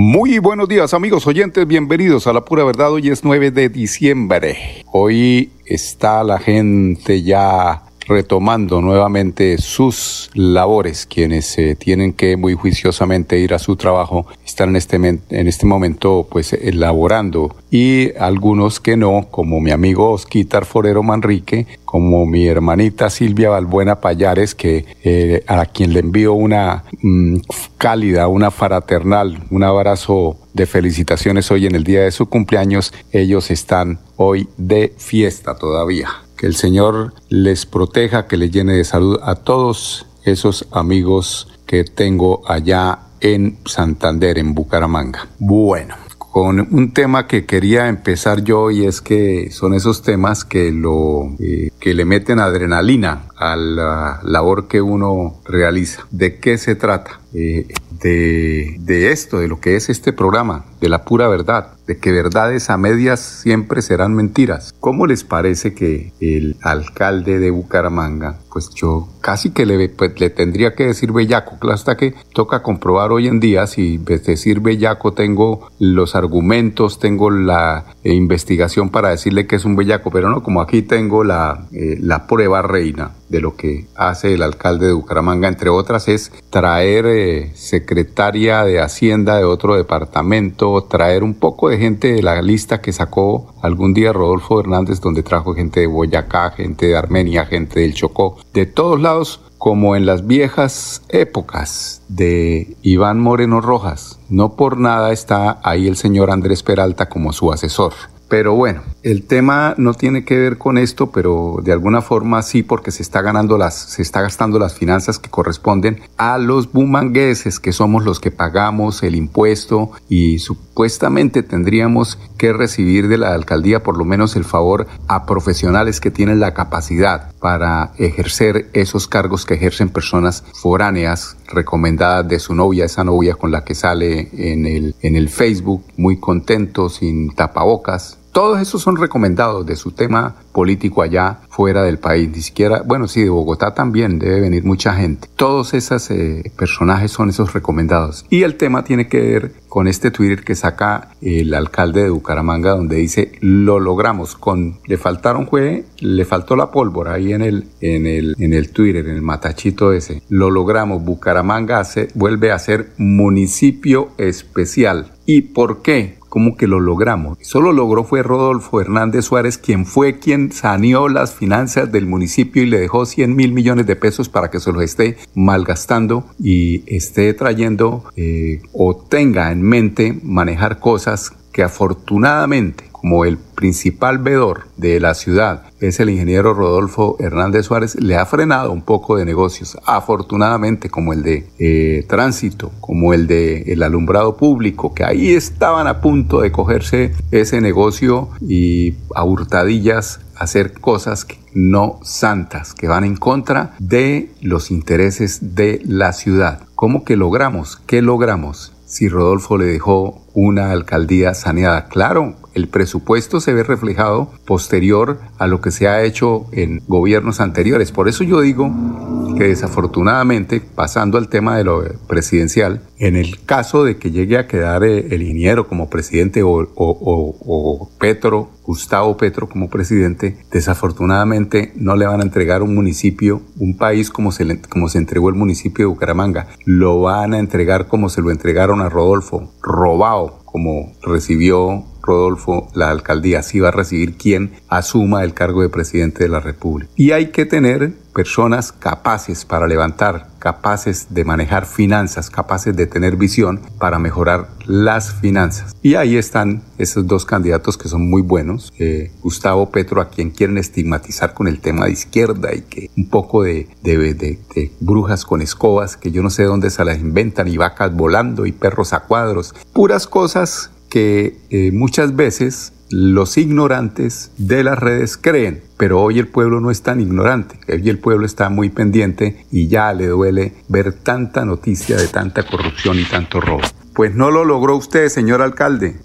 Muy buenos días amigos oyentes, bienvenidos a La Pura Verdad. Hoy es 9 de diciembre. Hoy está la gente ya retomando nuevamente sus labores, quienes eh, tienen que muy juiciosamente ir a su trabajo, están en este, en este momento pues elaborando y algunos que no, como mi amigo Osquitar Forero Manrique, como mi hermanita Silvia Balbuena Payares, que eh, a quien le envío una mm, cálida, una fraternal, un abrazo de felicitaciones hoy en el día de su cumpleaños, ellos están hoy de fiesta todavía. Que el Señor les proteja, que les llene de salud a todos esos amigos que tengo allá en Santander, en Bucaramanga. Bueno, con un tema que quería empezar yo y es que son esos temas que lo eh, que le meten adrenalina a la labor que uno realiza. ¿De qué se trata? Eh, de, de esto, de lo que es este programa, de la pura verdad, de que verdades a medias siempre serán mentiras. ¿Cómo les parece que el alcalde de Bucaramanga, pues yo casi que le, pues, le tendría que decir bellaco, hasta que toca comprobar hoy en día si decir bellaco tengo los argumentos, tengo la eh, investigación para decirle que es un bellaco, pero no, como aquí tengo la, eh, la prueba reina de lo que hace el alcalde de Bucaramanga, entre otras, es traer eh, secretaria de Hacienda de otro departamento, traer un poco de gente de la lista que sacó algún día Rodolfo Hernández, donde trajo gente de Boyacá, gente de Armenia, gente del Chocó, de todos lados, como en las viejas épocas de Iván Moreno Rojas. No por nada está ahí el señor Andrés Peralta como su asesor. Pero bueno, el tema no tiene que ver con esto, pero de alguna forma sí, porque se está ganando las, se está gastando las finanzas que corresponden a los bumangueses, que somos los que pagamos el impuesto y supuestamente tendríamos que recibir de la alcaldía por lo menos el favor a profesionales que tienen la capacidad para ejercer esos cargos que ejercen personas foráneas recomendadas de su novia, esa novia con la que sale en el, en el Facebook, muy contento, sin tapabocas, todos esos son recomendados de su tema político allá fuera del país. Ni siquiera, bueno, sí, de Bogotá también debe venir mucha gente. Todos esos eh, personajes son esos recomendados. Y el tema tiene que ver con este Twitter que saca el alcalde de Bucaramanga donde dice lo logramos con le faltaron fue le faltó la pólvora ahí en el en el en el Twitter en el matachito ese lo logramos Bucaramanga vuelve a ser municipio especial y por qué ¿Cómo que lo logramos? Solo logró fue Rodolfo Hernández Suárez, quien fue quien saneó las finanzas del municipio y le dejó 100 mil millones de pesos para que se los esté malgastando y esté trayendo eh, o tenga en mente manejar cosas que afortunadamente como el principal vedor de la ciudad es el ingeniero Rodolfo Hernández Suárez, le ha frenado un poco de negocios, afortunadamente como el de eh, tránsito, como el de el alumbrado público, que ahí estaban a punto de cogerse ese negocio y a hurtadillas hacer cosas no santas, que van en contra de los intereses de la ciudad. ¿Cómo que logramos? ¿Qué logramos? Si Rodolfo le dejó una alcaldía saneada. Claro, el presupuesto se ve reflejado posterior a lo que se ha hecho en gobiernos anteriores. Por eso yo digo que desafortunadamente, pasando al tema de lo presidencial, en el caso de que llegue a quedar eh, el ingeniero como presidente o, Petro, Gustavo Petro como presidente, desafortunadamente no le van a entregar un municipio, un país como se, como se entregó el municipio de Bucaramanga. Lo van a entregar como se lo entregaron a Rodolfo, robado como recibió Rodolfo la alcaldía, así va a recibir quien asuma el cargo de presidente de la República. Y hay que tener personas capaces para levantar, capaces de manejar finanzas, capaces de tener visión para mejorar las finanzas. Y ahí están esos dos candidatos que son muy buenos. Eh, Gustavo Petro, a quien quieren estigmatizar con el tema de izquierda y que un poco de, de, brujas con escobas, que yo no sé dónde se las inventan, y vacas volando y perros a cuadros. Puras cosas que eh, muchas veces los ignorantes de las redes creen, pero hoy el pueblo no es tan ignorante, hoy el pueblo está muy pendiente y ya le duele ver tanta noticia de tanta corrupción y tanto robo. Pues no lo logró usted, señor alcalde.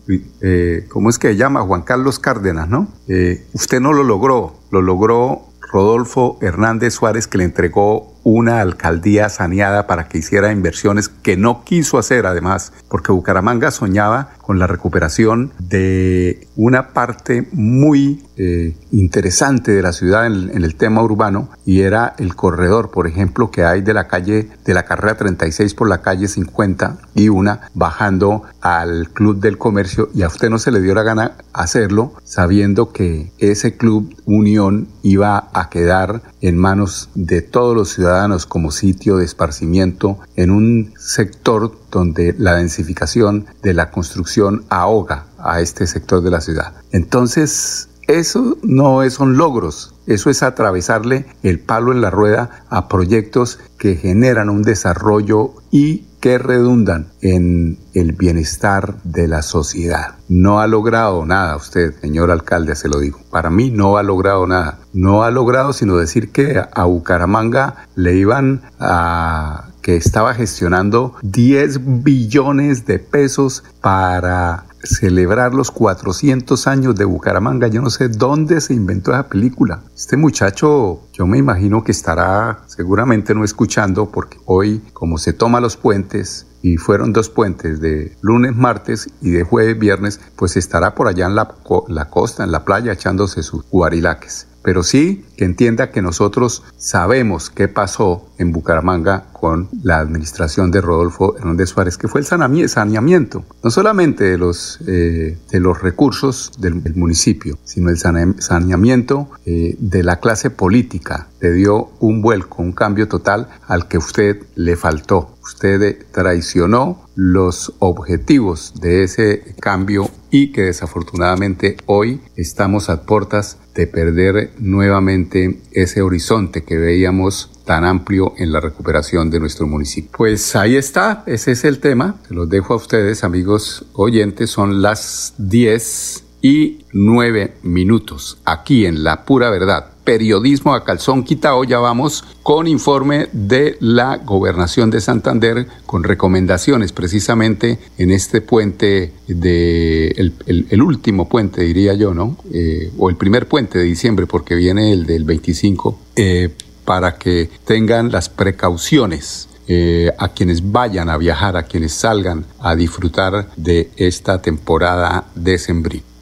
Eh, ¿Cómo es que se llama? Juan Carlos Cárdenas, ¿no? Eh, usted no lo logró, lo logró Rodolfo Hernández Suárez que le entregó una alcaldía saneada para que hiciera inversiones que no quiso hacer además, porque Bucaramanga soñaba con la recuperación de una parte muy eh, interesante de la ciudad en, en, el tema urbano y era el corredor, por ejemplo, que hay de la calle de la carrera 36 por la calle 50 y una bajando al Club del Comercio y a usted no se le dio la gana hacerlo sabiendo que ese club Unión iba a quedar en manos de todos los ciudadanos como sitio de esparcimiento en un sector donde la densificación de la construcción ahoga a este sector de la ciudad. Entonces, eso no son logros, eso es atravesarle el palo en la rueda a proyectos que generan un desarrollo y que redundan en el bienestar de la sociedad. No ha logrado nada usted, señor alcalde, se lo digo. Para mí no ha logrado nada. No ha logrado sino decir que a Bucaramanga le iban a que estaba gestionando 10 billones de pesos para celebrar los 400 años de Bucaramanga. Yo no sé dónde se inventó esa película. Este muchacho, yo me imagino que estará seguramente no escuchando porque hoy, como se toma los puentes, y fueron dos puentes de lunes, martes y de jueves, viernes, pues estará por allá en la, la costa, en la playa, echándose sus guarilaques pero sí que entienda que nosotros sabemos qué pasó en Bucaramanga con la administración de Rodolfo Hernández Suárez, que fue el saneamiento, no solamente de los, eh, de los recursos del, municipio, sino el saneamiento eh, de la clase política. Le dio un vuelco, un cambio total al que usted le faltó. Usted traicionó los objetivos de ese cambio y que desafortunadamente hoy estamos a puertas de perder nuevamente ese horizonte que veíamos tan amplio en la recuperación de nuestro municipio. Pues ahí está, ese es el tema. Se los dejo a ustedes, amigos oyentes. Son las 10 y 9 minutos aquí en La Pura Verdad periodismo a calzón quitado, ya vamos con informe de la gobernación de Santander con recomendaciones precisamente en este puente de el, último puente diría yo, ¿no? Eh, o el primer puente de diciembre porque viene el del 25 eh, para que tengan las precauciones eh, a quienes vayan a viajar, a quienes salgan a disfrutar de esta temporada de sembrino.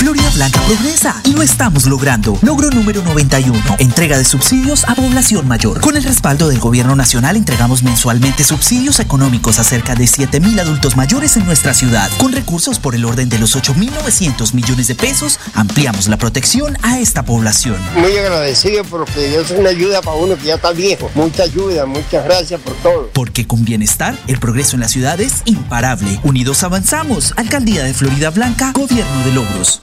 Florida Blanca progresa y lo estamos logrando. Logro número 91. Entrega de subsidios a población mayor. Con el respaldo del gobierno nacional entregamos mensualmente subsidios económicos a cerca de 7.000 adultos mayores en nuestra ciudad. Con recursos por el orden de los 8.900 millones de pesos, ampliamos la protección a esta población. Muy agradecido porque es una ayuda para uno que ya está viejo. Mucha ayuda, muchas gracias por todo. Porque con bienestar, el progreso en la ciudad es imparable. Unidos avanzamos. Alcaldía de Florida Blanca, Gobierno de Logros.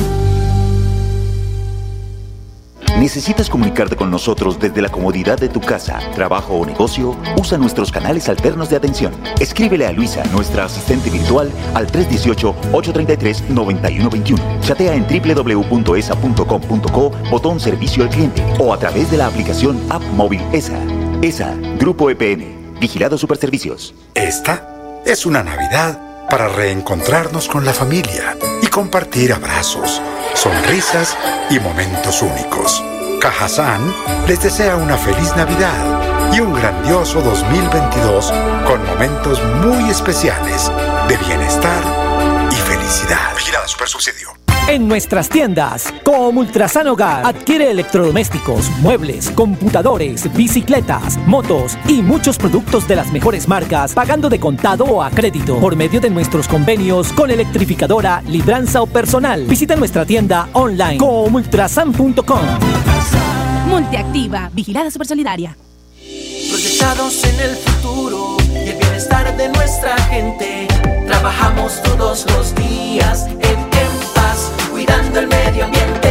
¿Necesitas comunicarte con nosotros desde la comodidad de tu casa, trabajo o negocio? Usa nuestros canales alternos de atención. Escríbele a Luisa, nuestra asistente virtual, al 318-833-9121. Chatea en www.esa.com.co, botón servicio al cliente o a través de la aplicación App Móvil ESA. ESA, Grupo EPN, Vigilado Superservicios. Esta es una Navidad para reencontrarnos con la familia y compartir abrazos, sonrisas y momentos únicos. Cajazán les desea una feliz Navidad y un grandioso 2022 con momentos muy especiales de bienestar y felicidad. Vigilada Super Subsidio. En nuestras tiendas, como Ultrasan Hogar, adquiere electrodomésticos, muebles, computadores, bicicletas, motos y muchos productos de las mejores marcas, pagando de contado o a crédito por medio de nuestros convenios con electrificadora, libranza o personal. Visita nuestra tienda online comultrasan.com. Ponte activa, vigilada super solidaria. Proyectados en el futuro y el bienestar de nuestra gente. Trabajamos todos los días en, cuidando el medio ambiente.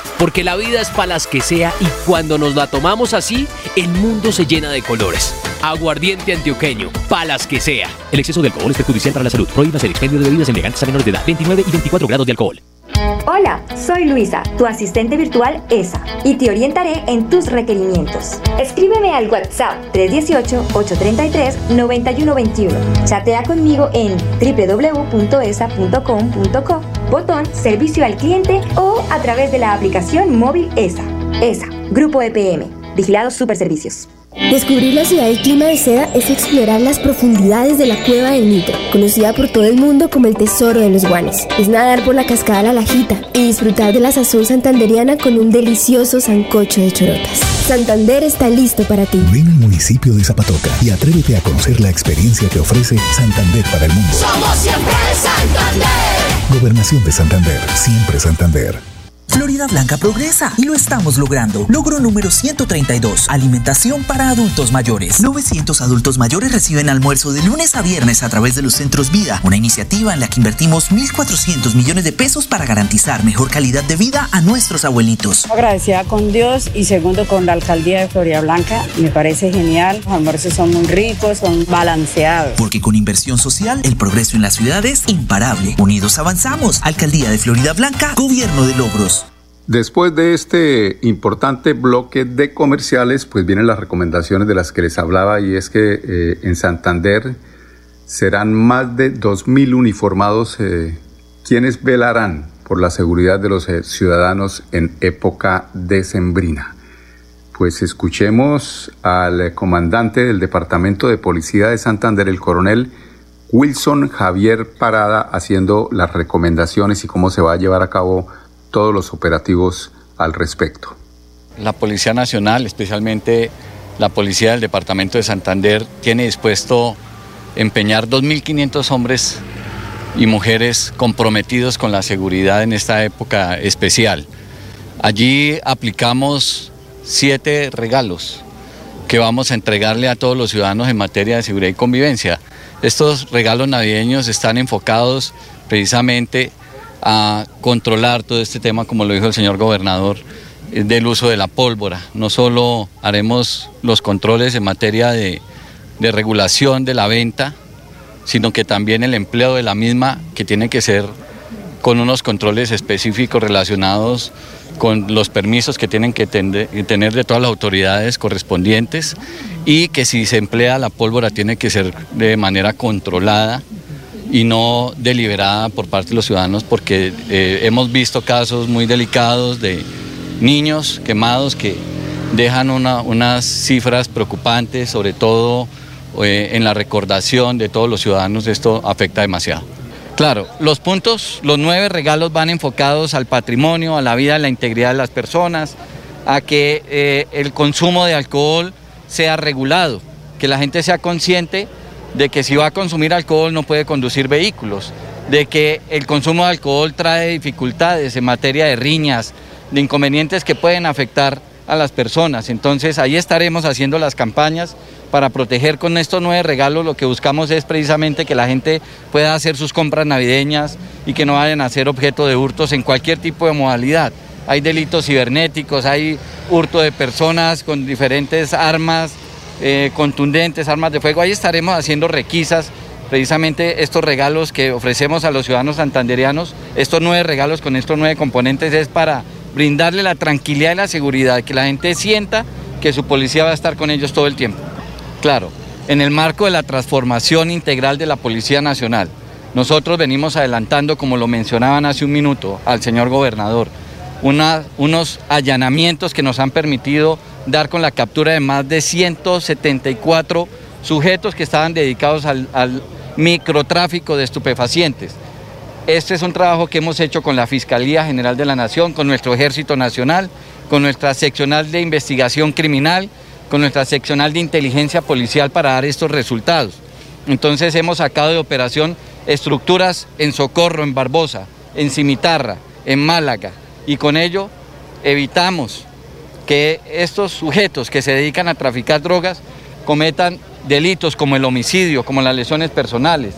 Porque la vida es para las que sea y cuando nos la tomamos así, el mundo se llena de colores. Aguardiente antioqueño, palas que sea. El exceso de alcohol es perjudicial para la salud. Prohíbas el expendio de bebidas embriagantes a menores de edad. 29 y 24 grados de alcohol. Hola, soy Luisa, tu asistente virtual ESA, y te orientaré en tus requerimientos. Escríbeme al WhatsApp 318-833-9121. Chatea conmigo en www.esa.com.co, botón Servicio al Cliente o a través de la aplicación móvil ESA. ESA, Grupo EPM, Vigilados Superservicios. Descubrir la ciudad del clima de seda es explorar las profundidades de la cueva del Nitro, conocida por todo el mundo como el tesoro de los guanes. Es nadar por la cascada La Lajita y disfrutar de la sazón santanderiana con un delicioso sancocho de chorotas. Santander está listo para ti. Ven al municipio de Zapatoca y atrévete a conocer la experiencia que ofrece Santander para el mundo. Somos siempre Santander. Gobernación de Santander, siempre Santander. Florida Blanca progresa y lo estamos logrando. Logro número 132. Alimentación para adultos mayores. 900 adultos mayores reciben almuerzo de lunes a viernes a través de los centros Vida, una iniciativa en la que invertimos 1.400 millones de pesos para garantizar mejor calidad de vida a nuestros abuelitos. Agradecida con Dios y segundo con la alcaldía de Florida Blanca. Me parece genial. Los almuerzos son muy ricos, son balanceados. Porque con inversión social, el progreso en la ciudad es imparable. Unidos avanzamos. Alcaldía de Florida Blanca, Gobierno de Logros. Después de este importante bloque de comerciales, pues vienen las recomendaciones de las que les hablaba y es que eh, en Santander serán más de 2.000 uniformados eh, quienes velarán por la seguridad de los eh, ciudadanos en época decembrina. Pues escuchemos al comandante del Departamento de Policía de Santander, el coronel Wilson Javier Parada, haciendo las recomendaciones y cómo se va a llevar a cabo todos los operativos al respecto. La Policía Nacional, especialmente la Policía del Departamento de Santander, tiene dispuesto empeñar 2.500 hombres y mujeres comprometidos con la seguridad en esta época especial. Allí aplicamos siete regalos que vamos a entregarle a todos los ciudadanos en materia de seguridad y convivencia. Estos regalos navideños están enfocados precisamente a controlar todo este tema, como lo dijo el señor gobernador, eh, del uso de la pólvora. No solo haremos los controles en materia de, regulación de la venta, sino que también el empleo de la misma, que tiene que ser con unos controles específicos relacionados con los permisos que tienen que tener de todas las autoridades correspondientes y que si se emplea la pólvora tiene que ser de manera controlada y no deliberada por parte de los ciudadanos porque eh, hemos visto casos muy delicados de niños quemados que dejan una- unas cifras preocupantes, sobre todo eh, en la recordación de todos los ciudadanos, esto afecta demasiado. Claro, los puntos, los nueve regalos van enfocados al patrimonio, a la vida, a la integridad de las personas, a que eh, el consumo de alcohol sea regulado, que la gente sea consciente de que si va a consumir alcohol no puede conducir vehículos, de que el consumo de alcohol trae dificultades en materia de riñas, de inconvenientes que pueden afectar a las personas. Entonces ahí estaremos haciendo las campañas para proteger con estos nueve regalos. Lo que buscamos es precisamente que la gente pueda hacer sus compras navideñas y que no vayan a ser objeto de hurtos en cualquier tipo de modalidad. hay delitos cibernéticos, hay hurto de personas con diferentes armas eh, contundentes, armas de fuego. Ahí estaremos haciendo requisas precisamente estos regalos que ofrecemos a los ciudadanos santanderianos, estos nueve regalos con estos nueve componentes es para brindarle la tranquilidad y la seguridad, que la gente sienta que su policía va a estar con ellos todo el tiempo. Claro, en el marco de la transformación integral de la Policía Nacional, nosotros venimos adelantando, como lo mencionaban hace un minuto al señor gobernador, unos allanamientos que nos han permitido dar con la captura de más de 174 sujetos que estaban dedicados al, al microtráfico de estupefacientes. Este es un trabajo que hemos hecho con la Fiscalía General de la Nación, con nuestro Ejército Nacional, con nuestra seccional de investigación criminal, con nuestra seccional de inteligencia policial para dar estos resultados. Entonces hemos sacado de operación estructuras en Socorro, en Barbosa, en Cimitarra, en Málaga, y con ello evitamos que estos sujetos que se dedican a traficar drogas cometan delitos como el homicidio, como las lesiones personales,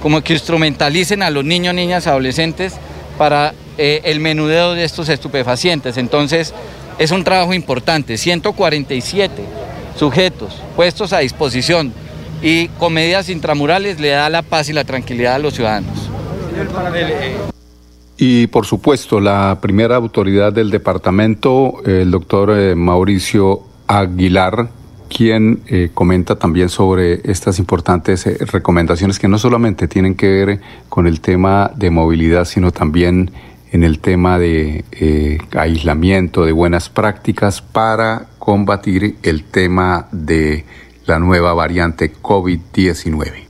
como que instrumentalicen a los niños, niñas, adolescentes para eh, el menudeo de estos estupefacientes. Entonces, es un trabajo importante, 147 sujetos puestos a disposición y con medidas intramurales le da la paz y la tranquilidad a los ciudadanos. Y por supuesto, la primera autoridad del departamento, el doctor eh, Mauricio Aguilar, quien eh, comenta también sobre estas importantes eh, recomendaciones que no solamente tienen que ver con el tema de movilidad, sino también en el tema de aislamiento, de buenas prácticas para combatir el tema de la nueva variante COVID-19.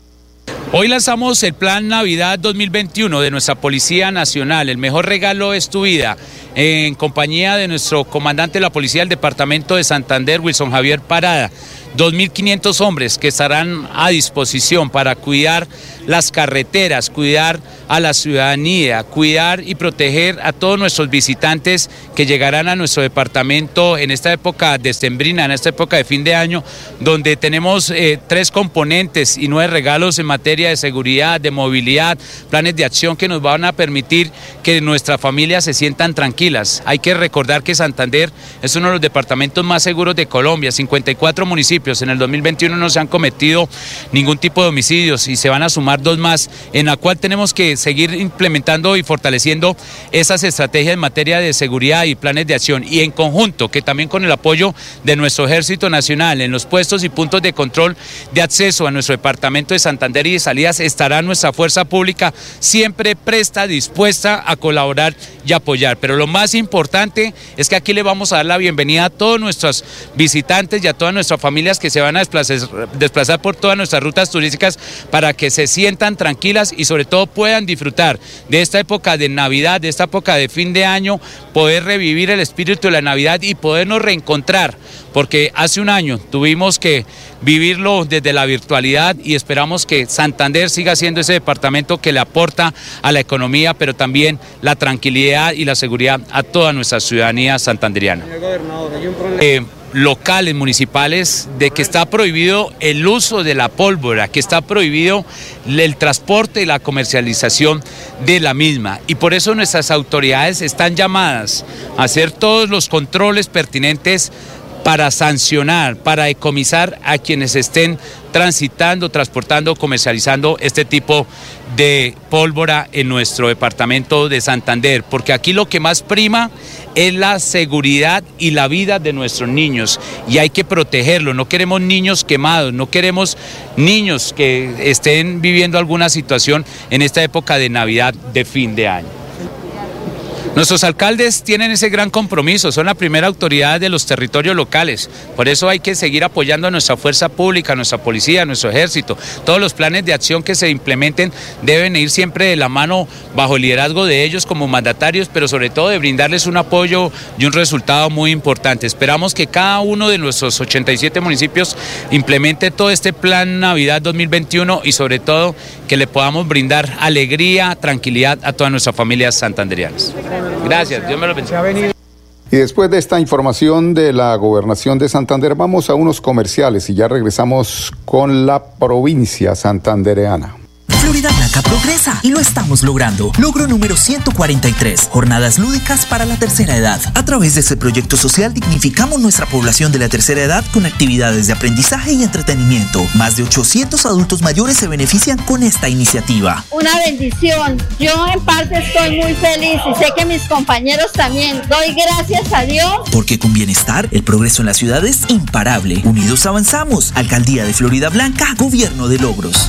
Hoy lanzamos el Plan Navidad 2021 de nuestra Policía Nacional. El mejor regalo es tu vida, en compañía de nuestro comandante de la Policía del Departamento de Santander, Wilson Javier Parada. 2.500 hombres que estarán a disposición para cuidar las carreteras, cuidar a la ciudadanía, cuidar y proteger a todos nuestros visitantes que llegarán a nuestro departamento en esta época de estembrina, en esta época de fin de año, donde tenemos eh, tres componentes y nueve regalos en materia de seguridad, de movilidad, planes de acción que nos van a permitir que nuestras familias se sientan tranquilas. Hay que recordar que Santander es uno de los departamentos más seguros de Colombia, 54 municipios. En el 2021 no se han cometido ningún tipo de homicidios y se van a sumar dos más, en la cual tenemos que seguir implementando y fortaleciendo esas estrategias en materia de seguridad y planes de acción. Y en conjunto, que también con el apoyo de nuestro Ejército Nacional en los puestos y puntos de control de acceso a nuestro departamento de Santander y de salidas, estará nuestra fuerza pública siempre presta, dispuesta a colaborar y apoyar. Pero lo más importante es que aquí le vamos a dar la bienvenida a todos nuestros visitantes y a todas nuestras familias que se van a desplazar, por todas nuestras rutas turísticas para que se sientan tranquilas y sobre todo puedan disfrutar de esta época de Navidad, de esta época de fin de año, poder revivir el espíritu de la Navidad y podernos reencontrar, porque hace un año tuvimos que vivirlo desde la virtualidad y esperamos que Santander siga siendo ese departamento que le aporta a la economía, pero también la tranquilidad y la seguridad a toda nuestra ciudadanía santanderiana locales, municipales, de que está prohibido el uso de la pólvora, que está prohibido el transporte y la comercialización de la misma. Y por eso nuestras autoridades están llamadas a hacer todos los controles pertinentes para sancionar, para decomisar a quienes estén transitando, transportando, comercializando este tipo de pólvora en nuestro departamento de Santander, porque aquí lo que más prima es la seguridad y la vida de nuestros niños y hay que protegerlo. No queremos niños quemados, no queremos niños que estén viviendo alguna situación en esta época de Navidad de fin de año. Nuestros alcaldes tienen ese gran compromiso, son la primera autoridad de los territorios locales. Por eso hay que seguir apoyando a nuestra fuerza pública, a nuestra policía, a nuestro ejército. Todos los planes de acción que se implementen deben ir siempre de la mano bajo el liderazgo de ellos como mandatarios, pero sobre todo de brindarles un apoyo y un resultado muy importante. Esperamos que cada uno de nuestros 87 municipios implemente todo este plan Navidad 2021 y sobre todo que le podamos brindar alegría, tranquilidad a todas nuestras familias santanderianas. Gracias, Dios me lo bendiga. Y después de esta información de la gobernación de Santander, vamos a unos comerciales y ya regresamos con la provincia santandereana. Florida Blanca progresa y lo estamos logrando. Logro número 143. Jornadas lúdicas para la tercera edad. A través de este proyecto social dignificamos nuestra población de la tercera edad con actividades de aprendizaje y entretenimiento. Más de 800 adultos mayores se benefician con esta iniciativa. Una bendición. Yo en parte estoy muy feliz y sé que mis compañeros también. Doy gracias a Dios. Porque con bienestar, el progreso en la ciudad es imparable. Unidos avanzamos. Alcaldía de Florida Blanca, Gobierno de Logros.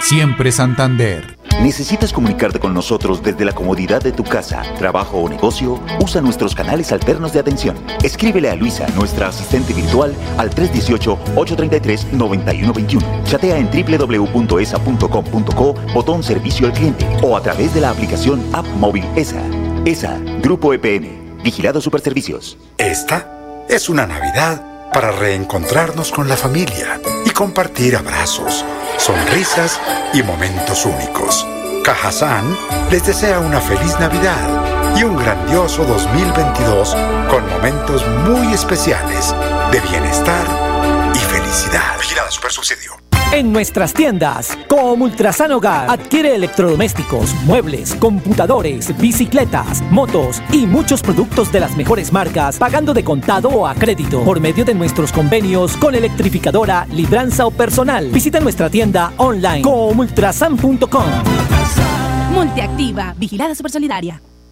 Siempre Santander. ¿Necesitas comunicarte con nosotros desde la comodidad de tu casa, trabajo o negocio? Usa nuestros canales alternos de atención. Escríbele a Luisa, nuestra asistente virtual, al 318-833-9121. Chatea en www.esa.com.co, botón servicio al cliente o a través de la aplicación App Móvil ESA. ESA, Grupo EPN, Vigilado Superservicios. Esta es una Navidad para reencontrarnos con la familia compartir abrazos, sonrisas y momentos únicos. Cajazán les desea una feliz Navidad y un grandioso 2022 con momentos muy especiales de bienestar y felicidad. Vigilada Supersubsidio. En nuestras tiendas, como Ultrasan Hogar, adquiere electrodomésticos, muebles, computadores, bicicletas, motos y muchos productos de las mejores marcas, pagando de contado o a crédito por medio de nuestros convenios con electrificadora, libranza o personal. Visita nuestra tienda online comultrasan.com. Multiactiva, vigilada supersolidaria.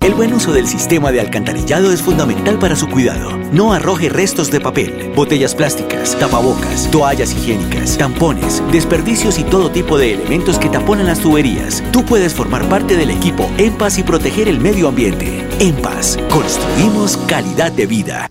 El buen uso del sistema de alcantarillado es fundamental para su cuidado. No arroje restos de papel, botellas plásticas, tapabocas, toallas higiénicas, tampones, desperdicios y todo tipo de elementos que taponan las tuberías. Tú puedes formar parte del equipo En y proteger el medio ambiente. En construimos calidad de vida.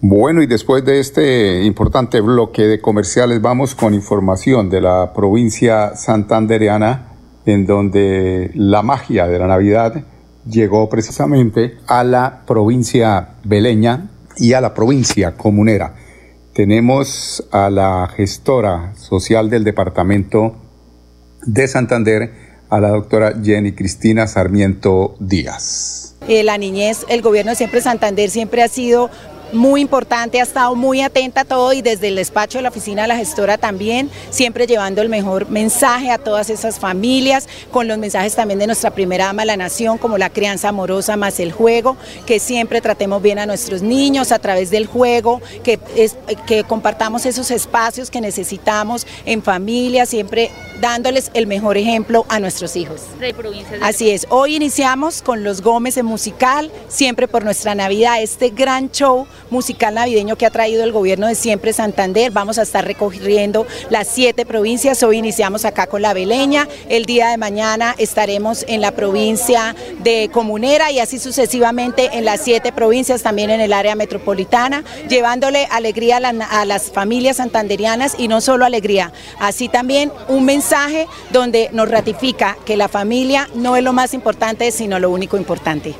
Bueno, y después de este importante bloque de comerciales, vamos con información de la provincia santandereana, en donde la magia de la Navidad llegó precisamente a la provincia beleña y a la provincia comunera. Tenemos a la gestora social del departamento de Santander, a la doctora Jenny Cristina Sarmiento Díaz. Eh, la niñez, el gobierno de siempre Santander siempre ha sido muy importante, ha estado muy atenta a todo y desde el despacho de la oficina de la gestora también, siempre llevando el mejor mensaje a todas esas familias, con los mensajes también de nuestra primera ama de la nación, como la crianza amorosa más el juego, que siempre tratemos bien a nuestros niños a través del juego, que, es, que compartamos esos espacios que necesitamos en familia, siempre dándoles el mejor ejemplo a nuestros hijos. Así es, hoy iniciamos con los Gómez en musical, siempre por nuestra Navidad, este gran show musical navideño que ha traído el gobierno de siempre Santander. Vamos a estar recorriendo las siete provincias. Hoy iniciamos acá con la Beleña. El día de mañana estaremos en la provincia de Comunera y así sucesivamente en las siete provincias, también en el área metropolitana, llevándole alegría a, las familias santanderianas y no solo alegría, así también un mensaje donde nos ratifica que la familia no es lo más importante, sino lo único importante.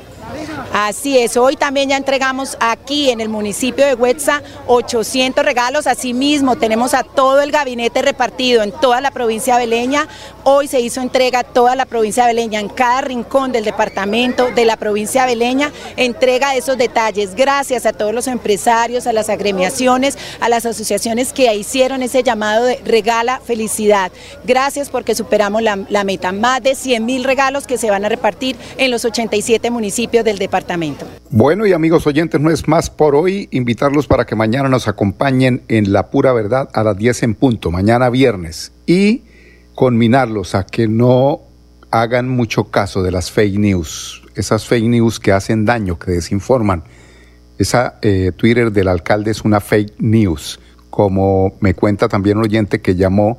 Así es, hoy también ya entregamos aquí en el municipio de Huetza 800 regalos, asimismo tenemos a todo el gabinete repartido en toda la provincia de Beleña, hoy se hizo entrega a toda la provincia de Beleña, en cada rincón del departamento de la provincia de Beleña, entrega esos detalles, gracias a todos los empresarios, a las agremiaciones, a las asociaciones que hicieron ese llamado de regala felicidad, gracias porque superamos la, la meta, más de 100 mil regalos que se van a repartir en los 87 municipios del departamento. Bueno y amigos oyentes, no es más por hoy. Invitarlos para que mañana nos acompañen en La Pura Verdad a las 10 en punto, mañana viernes, y conminarlos a que no hagan mucho caso de las fake news, esas fake news que hacen daño, que desinforman. Esa eh, Twitter del alcalde es una fake news, como me cuenta también un oyente que llamó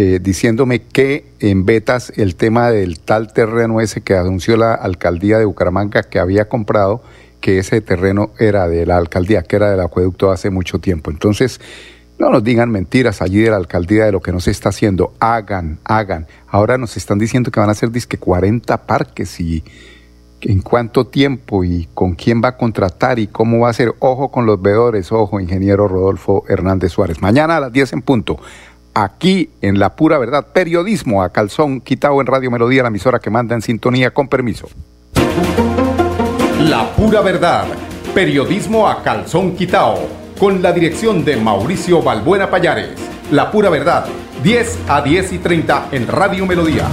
eh, diciéndome que en Betas el tema del tal terreno ese que anunció la alcaldía de Bucaramanga que había comprado, que ese terreno era de la alcaldía, que era del acueducto hace mucho tiempo. Entonces, no nos digan mentiras allí de la alcaldía de lo que no se está haciendo. Hagan, hagan. Ahora nos están diciendo que van a hacer disque 40 parques y en cuánto tiempo y con quién va a contratar y cómo va a ser. Ojo con los veedores, ojo, ingeniero Rodolfo Hernández Suárez. Mañana a las 10 en punto aquí en La Pura Verdad, periodismo a calzón quitado en Radio Melodía, la emisora que manda en sintonía con permiso. La Pura Verdad, periodismo a calzón quitado, con la dirección de Mauricio Balbuena Payares. La Pura Verdad, 10 a 10 y 30 en Radio Melodía.